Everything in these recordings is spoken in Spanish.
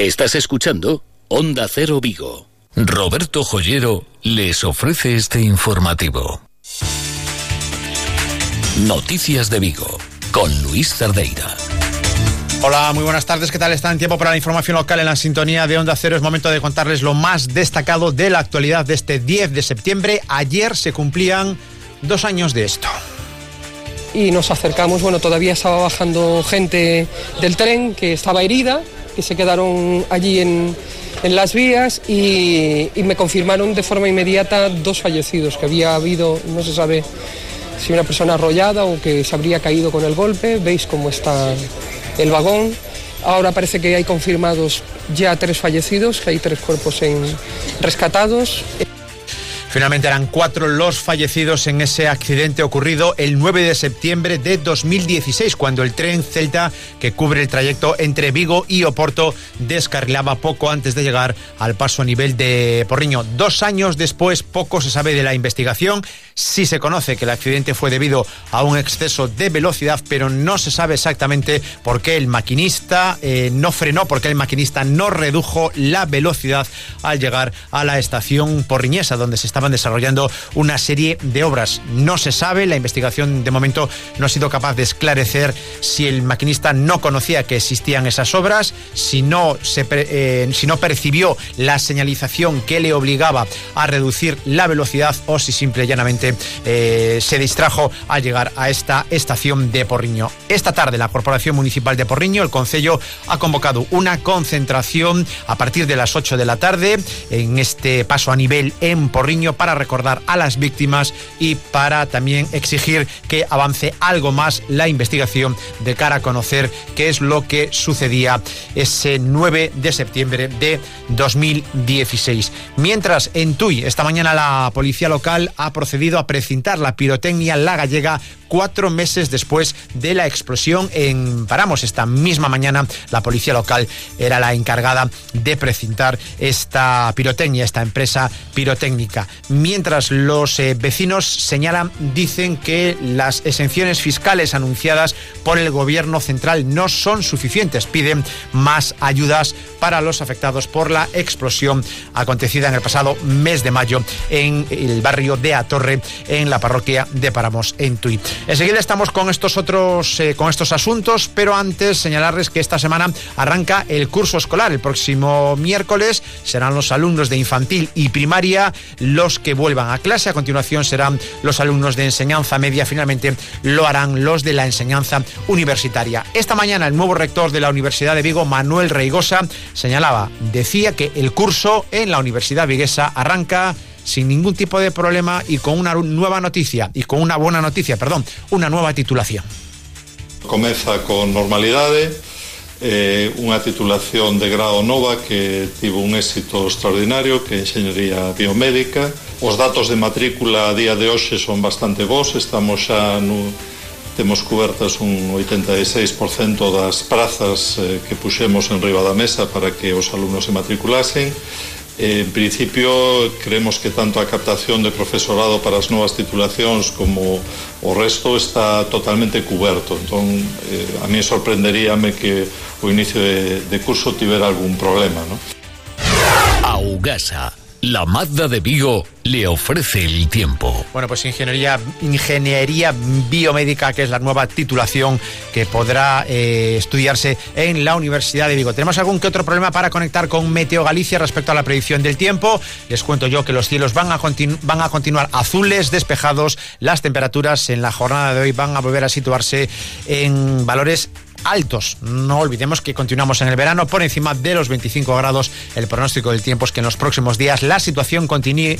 Estás escuchando Onda Cero Vigo. Roberto Joyero les ofrece este informativo. Noticias de Vigo con Luis Cerdeira. Hola, muy buenas tardes. ¿Qué tal están? Tiempo para la información local en la sintonía de Onda Cero. Es momento de contarles lo más destacado de la actualidad de este 10 de septiembre. Ayer se cumplían dos años de esto y nos acercamos, bueno, todavía estaba bajando gente del tren que estaba herida, se quedaron allí en, las vías y, me confirmaron de forma inmediata dos fallecidos, que había habido, no se sabe si una persona arrollada o que se habría caído con el golpe, veis cómo está el vagón. Ahora parece que hay confirmados ya tres fallecidos, que hay tres cuerpos en, rescatados. Finalmente eran cuatro los fallecidos en ese accidente ocurrido el 9 de septiembre de 2016, cuando el tren Celta, que cubre el trayecto entre Vigo y Oporto, descarrilaba poco antes de llegar al paso a nivel de Porriño. Dos años después, poco se sabe de la investigación. Sí se conoce que el accidente fue debido a un exceso de velocidad, pero no se sabe exactamente por qué el maquinista eh, no frenó, por qué el maquinista no redujo la velocidad al llegar a la estación porriñesa, donde se está estaban desarrollando una serie de obras. No se sabe, la investigación de momento no ha sido capaz de esclarecer si el maquinista no conocía que existían esas obras, si no, eh, si no percibió la señalización que le obligaba a reducir la velocidad o si simple y llanamente eh, se distrajo al llegar a esta estación de Porriño. Esta tarde la Corporación Municipal de Porriño, el Concello, ha convocado una concentración a partir de las 8 de la tarde en este paso a nivel en Porriño para recordar a las víctimas y para también exigir que avance algo más la investigación de cara a conocer qué es lo que sucedía ese 9 de septiembre de 2016. Mientras en Tui, esta mañana la policía local ha procedido a precintar la pirotecnia La Gallega cuatro meses después de la explosión en Paramos. Esta misma mañana la policía local era la encargada de precintar esta pirotecnia, esta empresa pirotécnica. Mientras los eh, vecinos señalan, dicen que las exenciones fiscales anunciadas por el gobierno central no son suficientes. Piden más ayudas para los afectados por la explosión acontecida en el pasado mes de mayo en el barrio de Atorre, en la parroquia de Paramos, en Tui. Enseguida estamos con estos otros, eh, con estos asuntos, pero antes señalarles que esta semana arranca el curso escolar. El próximo miércoles serán los alumnos de infantil y primaria los que vuelvan a clase. A continuación serán los alumnos de enseñanza media. Finalmente lo harán los de la enseñanza universitaria. Esta mañana el nuevo rector de la Universidad de Vigo, Manuel Reigosa, señalaba, decía que el curso en la Universidad Viguesa arranca sin ningún tipo de problema y con una nueva noticia, y con una buena noticia, perdón, una nueva titulación. Comeza con normalidade, eh, unha titulación de grado nova que tivo un éxito extraordinario que é Enxeñería Biomédica. Os datos de matrícula a día de hoxe son bastante bons estamos xa no, temos cobertas un 86% das prazas eh, que puxemos en riba da mesa para que os alumnos se matriculasen. En principio, creemos que tanto a captación de profesorado para as novas titulacións como o resto está totalmente cuberto. Entón, eh, a mí sorprenderíame que o inicio de, de curso tivera algún problema. ¿no? Augasa la Mazda de Vigo le ofrece el tiempo. Bueno, pues ingeniería, ingeniería biomédica, que es la nueva titulación que podrá eh, estudiarse en la Universidad de Vigo. ¿Tenemos algún que otro problema para conectar con Meteo Galicia respecto a la predicción del tiempo? Les cuento yo que los cielos van a, van a continuar azules, despejados. Las temperaturas en la jornada de hoy van a volver a situarse en valores altos. No olvidemos que continuamos en el verano por encima de los 25 grados. El pronóstico del tiempo es que en los próximos días la situación continúe,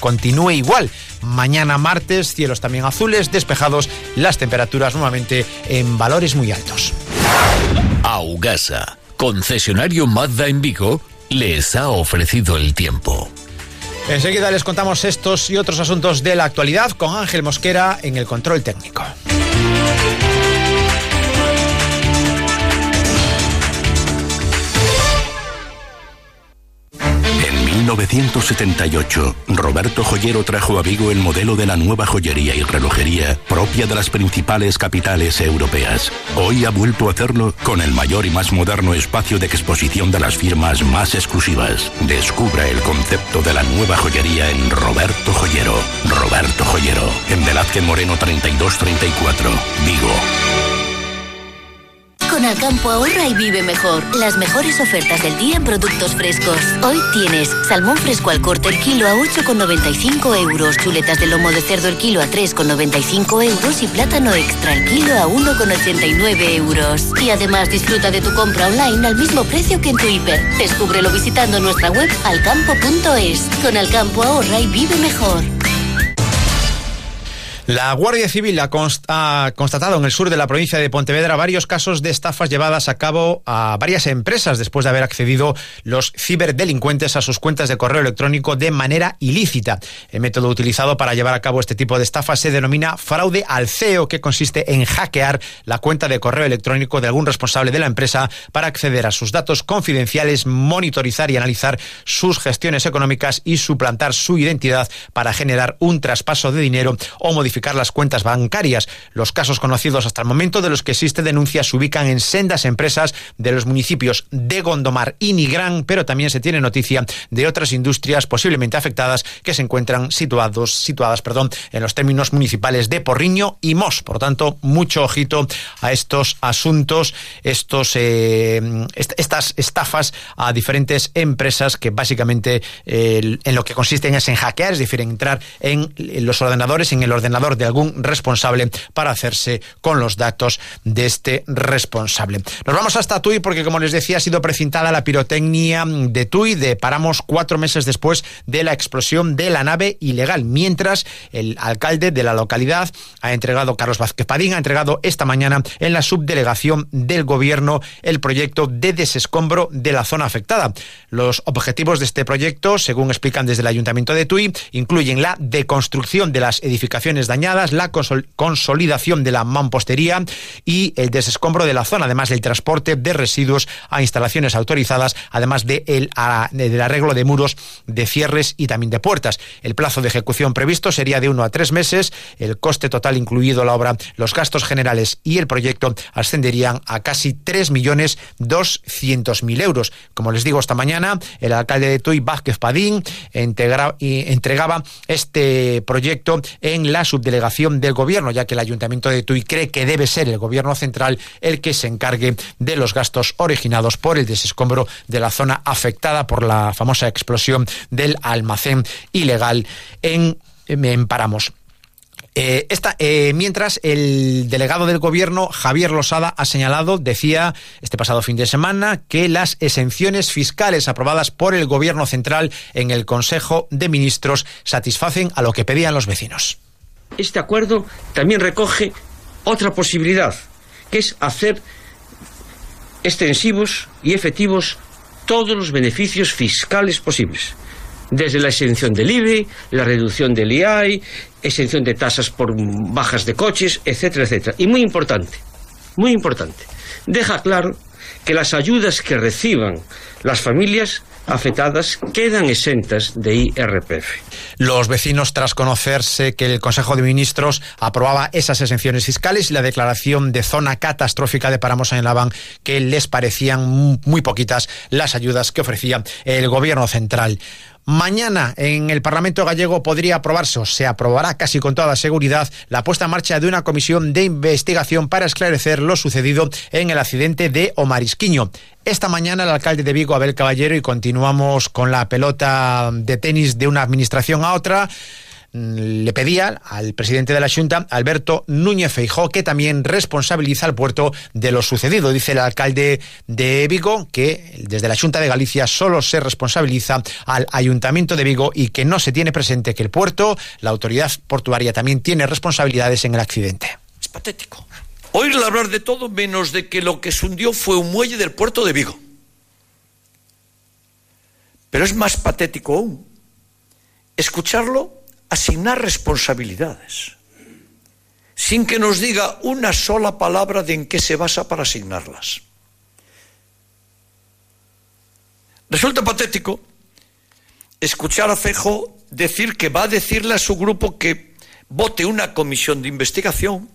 continúe igual. Mañana martes, cielos también azules, despejados, las temperaturas nuevamente en valores muy altos. Augasa, concesionario Mazda en Vigo, les ha ofrecido el tiempo. Enseguida les contamos estos y otros asuntos de la actualidad con Ángel Mosquera en el control técnico. 1978, Roberto Joyero trajo a Vigo el modelo de la nueva joyería y relojería propia de las principales capitales europeas. Hoy ha vuelto a hacerlo con el mayor y más moderno espacio de exposición de las firmas más exclusivas. Descubra el concepto de la nueva joyería en Roberto Joyero. Roberto Joyero, en Velázquez Moreno 3234, Vigo. Con Alcampo ahorra y vive mejor. Las mejores ofertas del día en productos frescos. Hoy tienes salmón fresco al corte el kilo a 8,95 euros, chuletas de lomo de cerdo el kilo a 3,95 euros y plátano extra el kilo a 1,89 euros. Y además disfruta de tu compra online al mismo precio que en tu hiper. Descúbrelo visitando nuestra web alcampo.es. Con Alcampo ahorra y vive mejor. La Guardia Civil ha, constatado en el sur de la provincia de Pontevedra varios casos de estafas llevadas a cabo a varias empresas después de haber accedido los ciberdelincuentes a sus cuentas de correo electrónico de manera ilícita. El método utilizado para llevar a cabo este tipo de estafas se denomina fraude al CEO, que consiste en hackear la cuenta de correo electrónico de algún responsable de la empresa para acceder a sus datos confidenciales, monitorizar y analizar sus gestiones económicas y suplantar su identidad para generar un traspaso de dinero o modificar las cuentas bancarias. Los casos conocidos hasta el momento de los que existe denuncia se ubican en sendas empresas de los municipios de Gondomar y Nigrán, pero también se tiene noticia de otras industrias posiblemente afectadas que se encuentran situados, situadas perdón, en los términos municipales de Porriño y Mos. Por tanto, mucho ojito a estos asuntos, estos, eh, estas estafas a diferentes empresas que básicamente eh, en lo que consisten es en hackear, es decir, en entrar en los ordenadores, en el ordenador de algún responsable para hacerse con los datos de este responsable. Nos vamos hasta Tui porque, como les decía, ha sido precintada la pirotecnia de Tui. De paramos cuatro meses después de la explosión de la nave ilegal, mientras el alcalde de la localidad ha entregado, Carlos Vázquez Padín, ha entregado esta mañana en la subdelegación del gobierno el proyecto de desescombro de la zona afectada. Los objetivos de este proyecto, según explican desde el ayuntamiento de Tui, incluyen la deconstrucción de las edificaciones dañadas, la consolidación de la mampostería y el desescombro de la zona, además del transporte de residuos a instalaciones autorizadas, además de el, del arreglo de muros, de cierres y también de puertas. El plazo de ejecución previsto sería de uno a tres meses. El coste total, incluido la obra, los gastos generales y el proyecto ascenderían a casi 3.200.000 euros. Como les digo esta mañana, el alcalde de Tuy, Vázquez Padín, entregaba este proyecto en la subdelegación del gobierno, ya que el ayuntamiento de Tui cree que debe ser el gobierno central el que se encargue de los gastos originados por el desescombro de la zona afectada por la famosa explosión del almacén ilegal en, en Paramos. Eh, eh, mientras el delegado del gobierno, Javier Losada, ha señalado, decía este pasado fin de semana, que las exenciones fiscales aprobadas por el gobierno central en el Consejo de Ministros satisfacen a lo que pedían los vecinos. Este acuerdo también recoge otra posibilidad, que es hacer extensivos y efectivos todos los beneficios fiscales posibles, desde la exención del IBE, la reducción del IAI, exención de tasas por bajas de coches, etcétera, etcétera. Y muy importante, muy importante, deja claro que las ayudas que reciban las familias afectadas quedan exentas de IRPF. Los vecinos, tras conocerse que el Consejo de Ministros aprobaba esas exenciones fiscales y la declaración de zona catastrófica de Paramos en Laván, que les parecían muy poquitas las ayudas que ofrecía el Gobierno central. Mañana en el Parlamento gallego podría aprobarse o se aprobará casi con toda seguridad la puesta en marcha de una comisión de investigación para esclarecer lo sucedido en el accidente de Omarisquiño. Esta mañana el alcalde de Vigo, Abel Caballero, y continuamos con la pelota de tenis de una administración a otra le pedía al presidente de la Junta, Alberto Núñez Feijó, que también responsabiliza al puerto de lo sucedido. Dice el alcalde de Vigo que desde la Junta de Galicia solo se responsabiliza al Ayuntamiento de Vigo y que no se tiene presente que el puerto, la autoridad portuaria, también tiene responsabilidades en el accidente. Es patético oírle hablar de todo menos de que lo que se hundió fue un muelle del puerto de Vigo. Pero es más patético aún escucharlo asignar responsabilidades, sin que nos diga una sola palabra de en qué se basa para asignarlas. Resulta patético escuchar a Fejo decir que va a decirle a su grupo que vote una comisión de investigación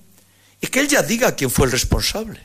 y que él ya diga quién fue el responsable.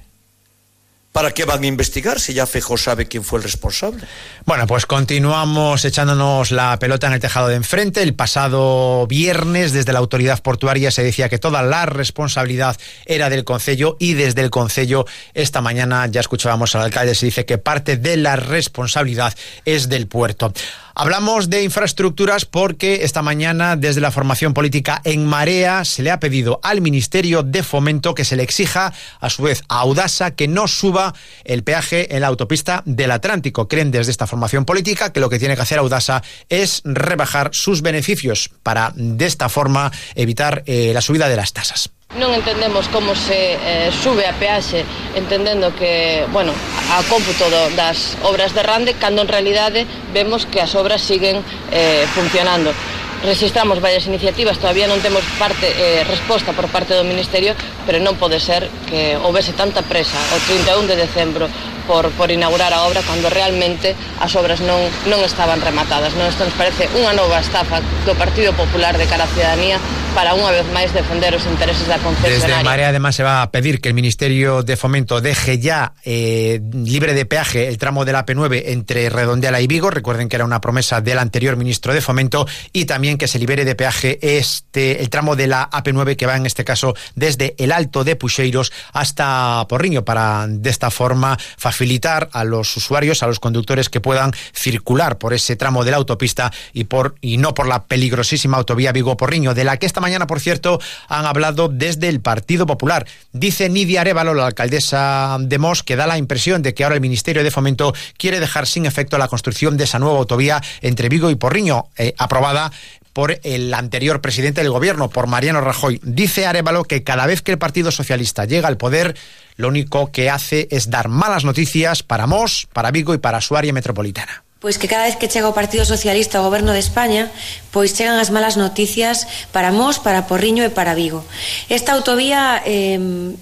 ¿Para qué van a investigar si ya Fejo sabe quién fue el responsable? Bueno, pues continuamos echándonos la pelota en el tejado de enfrente. El pasado viernes, desde la autoridad portuaria, se decía que toda la responsabilidad era del Concello y desde el Concello, esta mañana ya escuchábamos al alcalde, se dice que parte de la responsabilidad es del puerto. Hablamos de infraestructuras porque esta mañana desde la formación política en Marea se le ha pedido al Ministerio de Fomento que se le exija a su vez a Audasa que no suba el peaje en la autopista del Atlántico. Creen desde esta formación política que lo que tiene que hacer Audasa es rebajar sus beneficios para de esta forma evitar eh, la subida de las tasas. Non entendemos como se eh, sube a peaxe entendendo que, bueno, a cómputo do, das obras de Rande cando en realidade vemos que as obras siguen eh, funcionando. Registramos varias iniciativas, todavía non temos parte eh, resposta por parte do Ministerio, pero non pode ser que houvese tanta presa o 31 de decembro por, por inaugurar a obra cando realmente as obras non, non estaban rematadas. Non? Isto nos parece unha nova estafa do Partido Popular de cara á ciudadanía para unha vez máis defender os intereses da concesionaria. Desde Marea además se va a pedir que el Ministerio de Fomento deje ya eh, libre de peaje el tramo de la P9 entre Redondeala y Vigo. Recuerden que era una promesa del anterior ministro de Fomento y también que se libere de peaje este el tramo de la AP9 que va en este caso desde el Alto de Puxeiros hasta Porriño para de esta forma facilitar a los usuarios, a los conductores que puedan circular por ese tramo de la autopista y por y no por la peligrosísima autovía Vigo-Porriño de la que esta mañana, por cierto, han hablado desde el Partido Popular. Dice Nidia Arevalo, la alcaldesa de Mos, que da la impresión de que ahora el Ministerio de Fomento quiere dejar sin efecto la construcción de esa nueva autovía entre Vigo y Porriño, eh, aprobada por el anterior presidente del gobierno, por Mariano Rajoy. Dice Arevalo que cada vez que el Partido Socialista llega al poder, lo único que hace es dar malas noticias para Mos, para Vigo y para su área metropolitana. Pois que cada vez que chega o Partido Socialista ao Goberno de España, pois chegan as malas noticias para Mos, para Porriño e para Vigo. Esta autovía eh,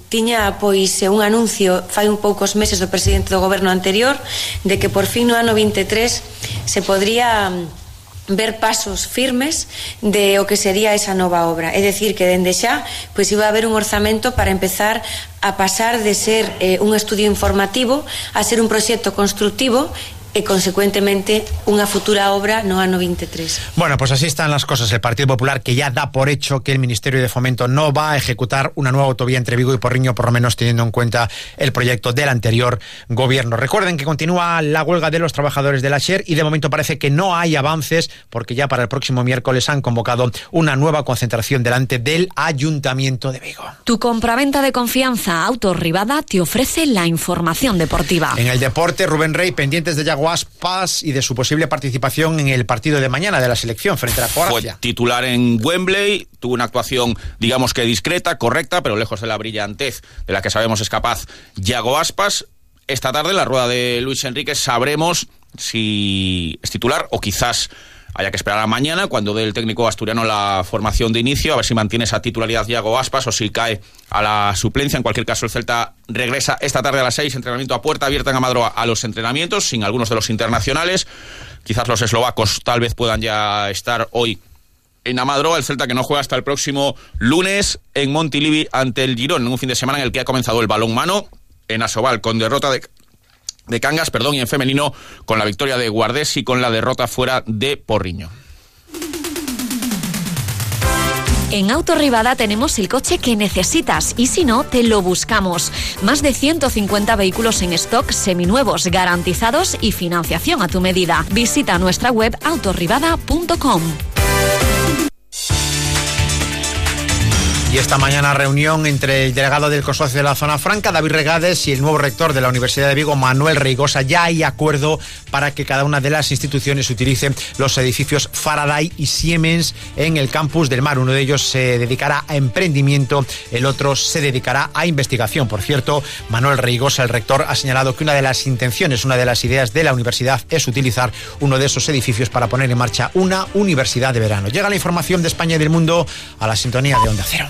tiña pois un anuncio fai un poucos meses do presidente do Goberno anterior de que por fin no ano 23 se podría ver pasos firmes de o que sería esa nova obra. É dicir, que dende xa pois iba a haber un orzamento para empezar a pasar de ser eh, un estudio informativo a ser un proxecto constructivo e consecuentemente unha futura obra no ano 23. Bueno, pues así están las cosas. El Partido Popular que ya da por hecho que el Ministerio de Fomento no va a ejecutar una nueva autovía entre Vigo y Porriño, por lo menos teniendo en cuenta el proyecto del anterior gobierno. Recuerden que continúa la huelga de los trabajadores de la SHER y de momento parece que no hay avances porque ya para el próximo miércoles han convocado una nueva concentración delante del Ayuntamiento de Vigo. Tu compraventa de confianza Autorribada te ofrece la información deportiva. En el deporte, Rubén Rey, pendientes de Yago Aspas y de su posible participación en el partido de mañana de la selección frente a Croacia. Fue titular en Wembley, tuvo una actuación, digamos que discreta, correcta, pero lejos de la brillantez de la que sabemos es capaz Yago Aspas. Esta tarde, en la rueda de Luis Enrique, sabremos si es titular o quizás haya que esperar a mañana cuando dé el técnico asturiano la formación de inicio, a ver si mantiene esa titularidad Diago Aspas o si cae a la suplencia. En cualquier caso, el Celta regresa esta tarde a las 6, entrenamiento a puerta abierta en Amadroa a los entrenamientos, sin algunos de los internacionales. Quizás los eslovacos tal vez puedan ya estar hoy en Amadroa, el Celta que no juega hasta el próximo lunes en Montilivi ante el Girón, en un fin de semana en el que ha comenzado el balón mano en Asobal con derrota de de Cangas, perdón, y en femenino con la victoria de Guardés y con la derrota fuera de Porriño. En Autorribada tenemos el coche que necesitas y si no, te lo buscamos. Más de 150 vehículos en stock seminuevos, garantizados y financiación a tu medida. Visita nuestra web autorribada.com. Y esta mañana reunión entre el delegado del consorcio de la zona franca, David Regades, y el nuevo rector de la Universidad de Vigo, Manuel Reigosa. Ya hay acuerdo para que cada una de las instituciones utilice los edificios Faraday y Siemens en el campus del mar. Uno de ellos se dedicará a emprendimiento, el otro se dedicará a investigación. Por cierto, Manuel Reigosa, el rector, ha señalado que una de las intenciones, una de las ideas de la universidad es utilizar uno de esos edificios para poner en marcha una universidad de verano. Llega la información de España y del mundo a la sintonía de Onda Cero.